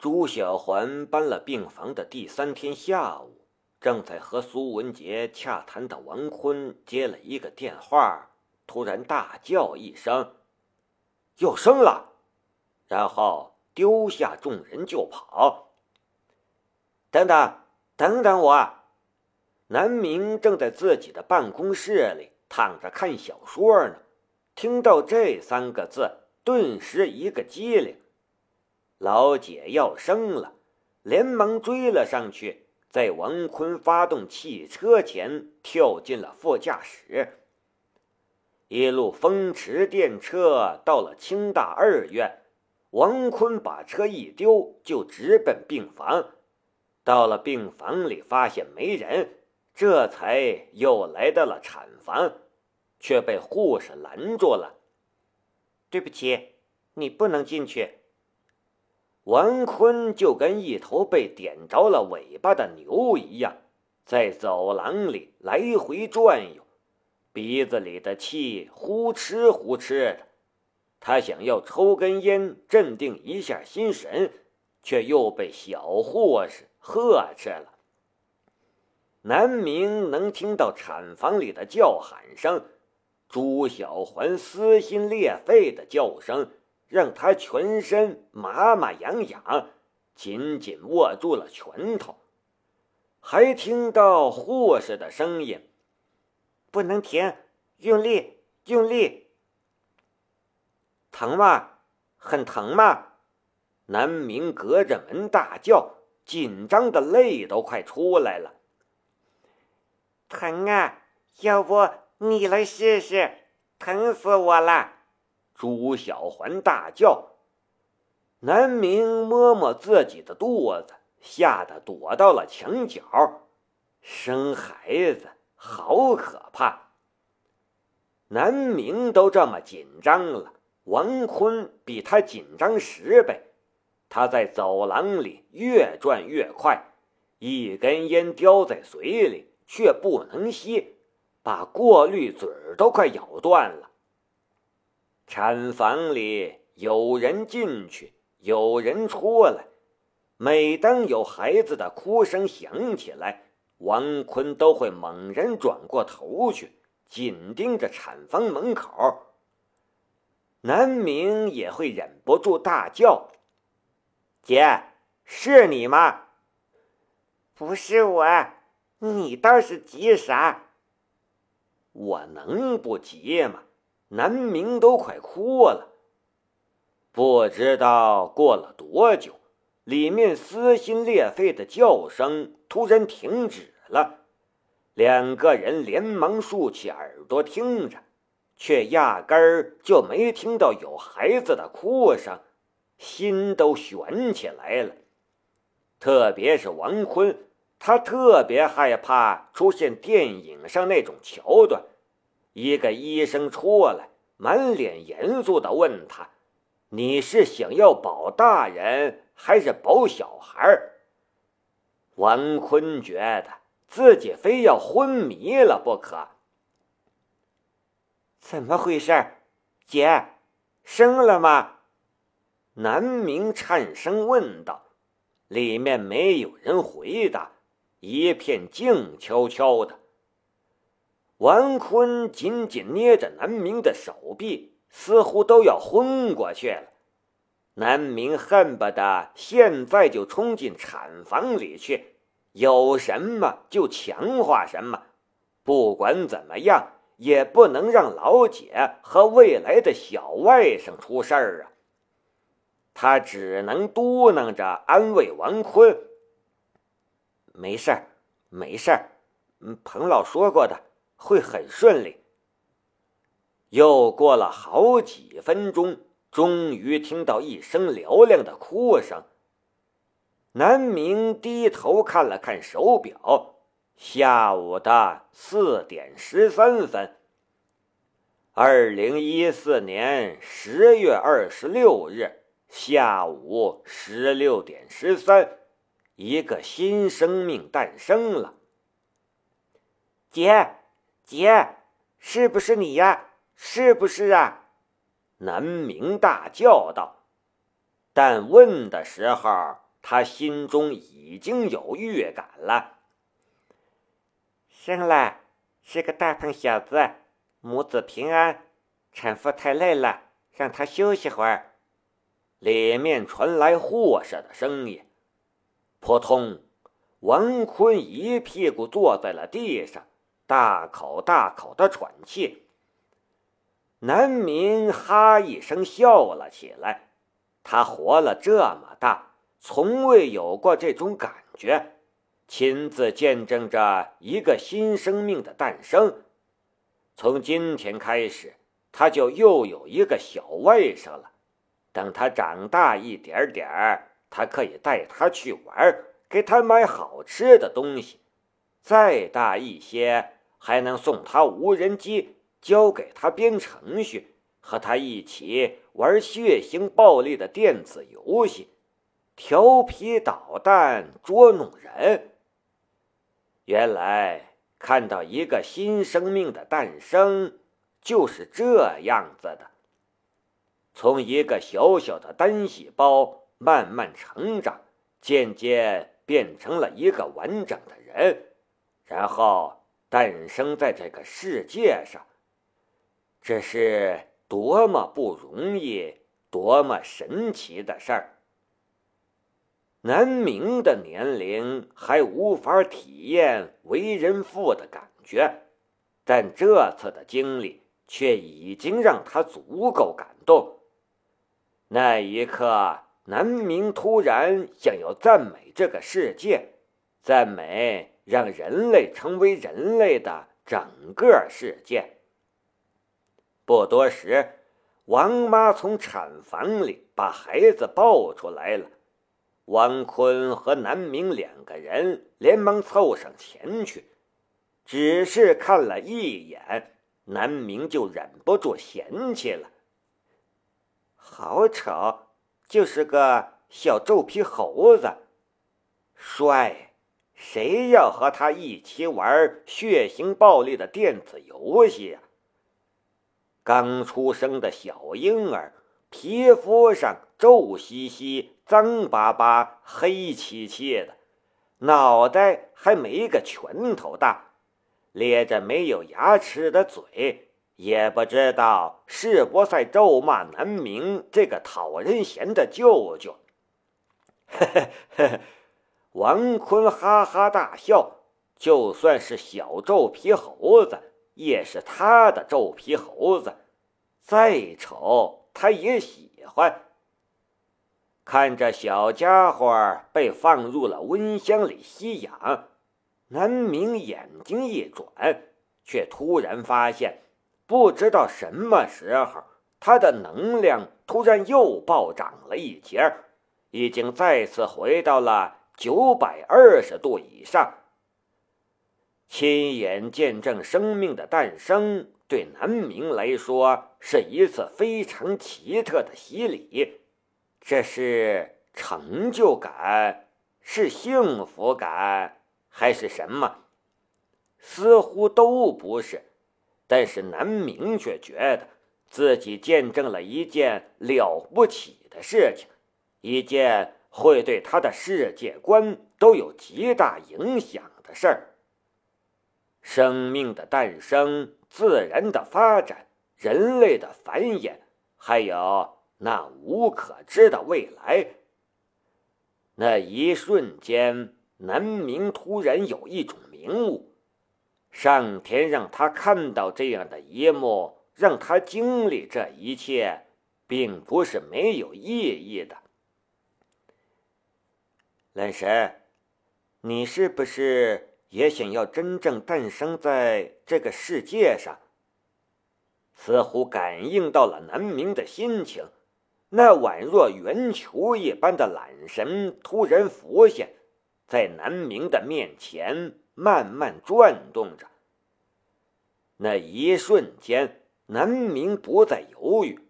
朱小环搬了病房的第三天下午，正在和苏文杰洽谈的王坤接了一个电话，突然大叫一声：“有声了！”然后丢下众人就跑。等等，等等我！南明正在自己的办公室里躺着看小说呢，听到这三个字，顿时一个机灵。老姐要生了，连忙追了上去，在王坤发动汽车前跳进了副驾驶。一路风驰电掣到了清大二院，王坤把车一丢，就直奔病房。到了病房里，发现没人，这才又来到了产房，却被护士拦住了。对不起，你不能进去。王坤就跟一头被点着了尾巴的牛一样，在走廊里来回转悠，鼻子里的气呼哧呼哧的。他想要抽根烟，镇定一下心神，却又被小护士呵斥了。南明能听到产房里的叫喊声，朱小环撕心裂肺的叫声。让他全身麻麻痒痒，紧紧握住了拳头，还听到护士的声音：“不能停，用力，用力。”疼吗？很疼吗？南明隔着门大叫，紧张的泪都快出来了。疼啊！要不你来试试？疼死我了！朱小环大叫，南明摸摸自己的肚子，吓得躲到了墙角。生孩子好可怕！南明都这么紧张了，王坤比他紧张十倍。他在走廊里越转越快，一根烟叼在嘴里却不能吸，把过滤嘴都快咬断了。产房里有人进去，有人出来。每当有孩子的哭声响起来，王坤都会猛然转过头去，紧盯着产房门口。南明也会忍不住大叫：“姐，是你吗？”“不是我，你倒是急啥？”“我能不急吗？”南明都快哭了。不知道过了多久，里面撕心裂肺的叫声突然停止了。两个人连忙竖起耳朵听着，却压根儿就没听到有孩子的哭声，心都悬起来了。特别是王坤，他特别害怕出现电影上那种桥段。一个医生出来，满脸严肃地问他：“你是想要保大人还是保小孩？”王坤觉得自己非要昏迷了不可。怎么回事，姐？生了吗？南明颤声问道。里面没有人回答，一片静悄悄的。王坤紧紧捏着南明的手臂，似乎都要昏过去了。南明恨不得现在就冲进产房里去，有什么就强化什么。不管怎么样，也不能让老姐和未来的小外甥出事儿啊！他只能嘟囔着安慰王坤：“没事儿，没事儿，彭老说过的。”会很顺利。又过了好几分钟，终于听到一声嘹亮的哭声。南明低头看了看手表，下午的四点十三分。二零一四年十月二十六日下午十六点十三，一个新生命诞生了。姐。姐，是不是你呀？是不是啊？南明大叫道。但问的时候，他心中已经有预感了。生了，是个大胖小子，母子平安。产妇太累了，让她休息会儿。里面传来护士的声音。扑通，王坤一屁股坐在了地上，大口大口的喘气。南明哈一声笑了起来，他活了这么大，从未有过这种感觉，亲自见证着一个新生命的诞生。从今天开始，他就又有一个小外甥了。等他长大一点点儿，他可以带他去玩，给他买好吃的东西；再大一些，还能送他无人机。教给他编程序，和他一起玩血腥暴力的电子游戏，调皮捣蛋捉弄人。原来看到一个新生命的诞生就是这样子的：从一个小小的单细胞慢慢成长，渐渐变成了一个完整的人，然后诞生在这个世界上。这是多么不容易、多么神奇的事儿！南明的年龄还无法体验为人父的感觉，但这次的经历却已经让他足够感动。那一刻，南明突然想要赞美这个世界，赞美让人类成为人类的整个世界。不多时，王妈从产房里把孩子抱出来了。王坤和南明两个人连忙凑上前去，只是看了一眼，南明就忍不住嫌弃了：“好丑，就是个小皱皮猴子。帅，谁要和他一起玩血腥暴力的电子游戏呀？”刚出生的小婴儿，皮肤上皱兮兮、脏巴巴、黑漆漆的，脑袋还没个拳头大，咧着没有牙齿的嘴，也不知道是不在咒骂南明这个讨人嫌的舅舅。呵呵呵，王坤哈哈大笑，就算是小皱皮猴子。也是他的皱皮猴子，再丑他也喜欢。看着小家伙被放入了温箱里吸氧，南明眼睛一转，却突然发现，不知道什么时候，他的能量突然又暴涨了一截，已经再次回到了九百二十度以上。亲眼见证生命的诞生，对南明来说是一次非常奇特的洗礼。这是成就感，是幸福感，还是什么？似乎都不是。但是南明却觉得自己见证了一件了不起的事情，一件会对他的世界观都有极大影响的事儿。生命的诞生，自然的发展，人类的繁衍，还有那无可知的未来。那一瞬间，南明突然有一种明悟：上天让他看到这样的一幕，让他经历这一切，并不是没有意义的。蓝神，你是不是？也想要真正诞生在这个世界上。似乎感应到了南明的心情，那宛若圆球一般的懒神突然浮现，在南明的面前慢慢转动着。那一瞬间，南明不再犹豫，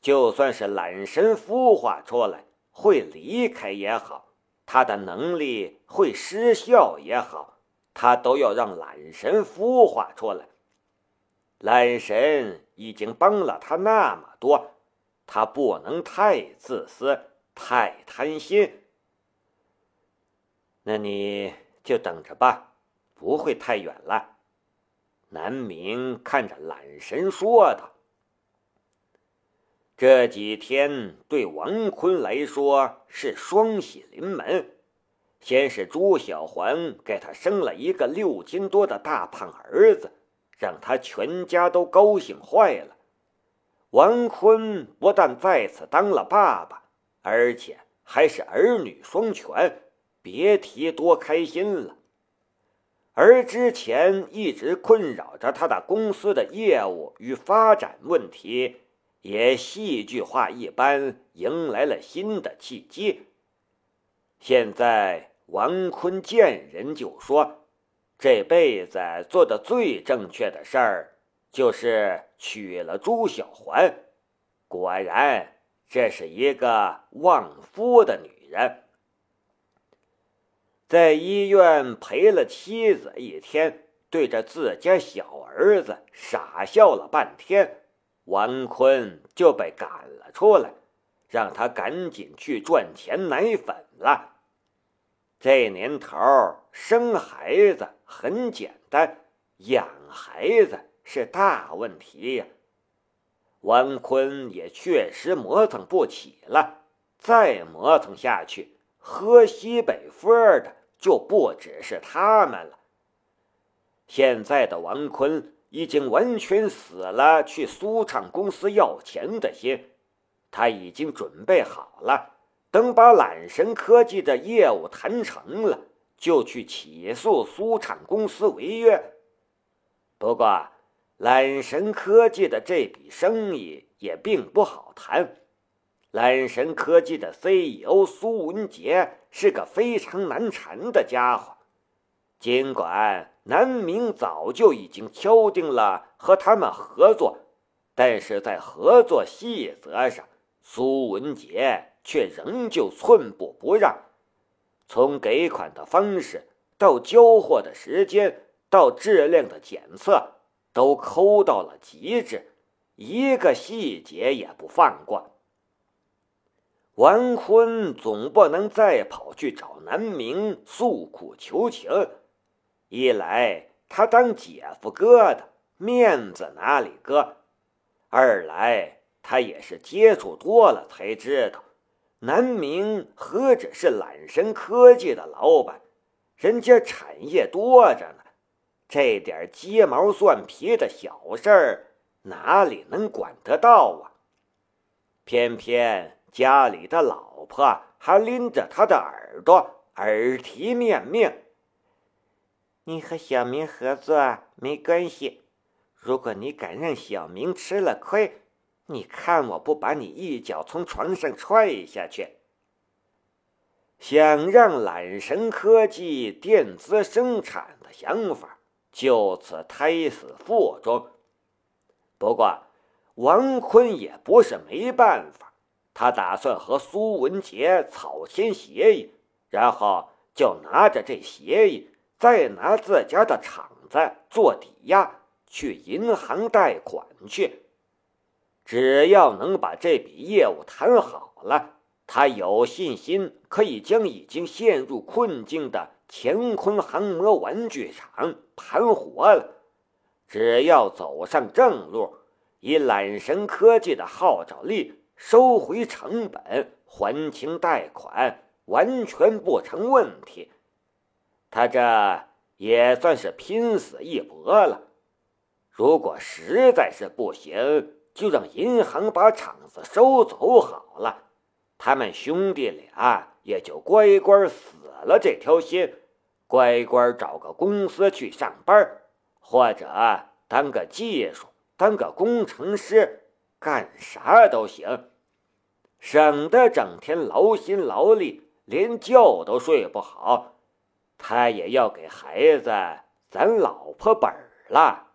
就算是懒神孵化出来会离开也好，他的能力会失效也好。他都要让懒神孵化出来。懒神已经帮了他那么多，他不能太自私、太贪心。那你就等着吧，不会太远了。南明看着懒神说道：“这几天对王坤来说是双喜临门。先是朱小环给他生了一个六斤多的大胖儿子，让他全家都高兴坏了。王坤不但再次当了爸爸，而且还是儿女双全，别提多开心了。”而之前一直困扰着他的公司的业务与发展问题，也戏剧化一般迎来了新的契机。现在王坤见人就说，这辈子做的最正确的事儿，就是娶了朱小环。果然，这是一个旺夫的女人。在医院陪了妻子一天，对着自家小儿子傻笑了半天，王坤就被赶了出来，让他赶紧去赚钱奶粉了。这年头生孩子很简单，养孩子是大问题呀。王坤也确实磨蹭不起了，再磨蹭下去，喝西北风的。就不只是他们了。现在的王坤已经完全死了去苏畅公司要钱的心，他已经准备好了，等把揽神科技的业务谈成了，就去起诉苏畅公司违约。不过，揽神科技的这笔生意也并不好谈。揽神科技的 CEO 苏文杰是个非常难缠的家伙，尽管南明早就已经敲定了和他们合作，但是在合作细则上，苏文杰却仍旧寸步不让。从给款的方式到交货的时间，到质量的检测，都抠到了极致，一个细节也不放过。王坤总不能再跑去找南明诉苦求情，一来他当姐夫哥的面子哪里搁，二来他也是接触多了才知道，南明何止是揽神科技的老板，人家产业多着呢，这点鸡毛蒜皮的小事儿哪里能管得到啊？偏偏。家里的老婆还拎着他的耳朵，耳提面命：“你和小明合作没关系，如果你敢让小明吃了亏，你看我不把你一脚从床上踹下去！”想让揽神科技电子生产的想法就此胎死腹中。不过，王坤也不是没办法。他打算和苏文杰草签协议，然后就拿着这协议，再拿自家的厂子做抵押，去银行贷款去。只要能把这笔业务谈好了，他有信心可以将已经陷入困境的乾坤航模玩具厂盘活了。只要走上正路，以揽神科技的号召力。收回成本，还清贷款，完全不成问题。他这也算是拼死一搏了。如果实在是不行，就让银行把厂子收走好了。他们兄弟俩也就乖乖死了这条心，乖乖找个公司去上班，或者当个技术，当个工程师。干啥都行，省得整天劳心劳力，连觉都睡不好。他也要给孩子攒老婆本儿了。